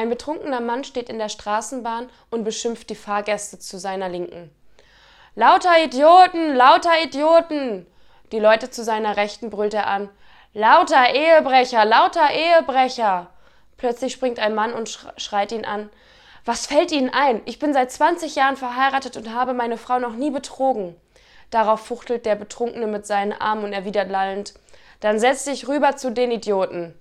Ein betrunkener Mann steht in der Straßenbahn und beschimpft die Fahrgäste zu seiner Linken. Lauter Idioten, lauter Idioten! Die Leute zu seiner Rechten brüllt er an. Lauter Ehebrecher, lauter Ehebrecher! Plötzlich springt ein Mann und schreit ihn an. Was fällt Ihnen ein? Ich bin seit 20 Jahren verheiratet und habe meine Frau noch nie betrogen. Darauf fuchtelt der Betrunkene mit seinen Armen und erwidert lallend. Dann setz dich rüber zu den Idioten.